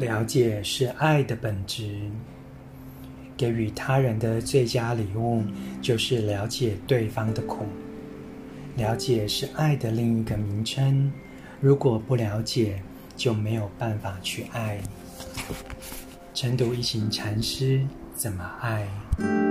了解是爱的本质给予他人的最佳礼物就是了解对方的苦。了解是爱的另一个名称如果不了解就没有办法去爱。晨读一行禅师怎么爱。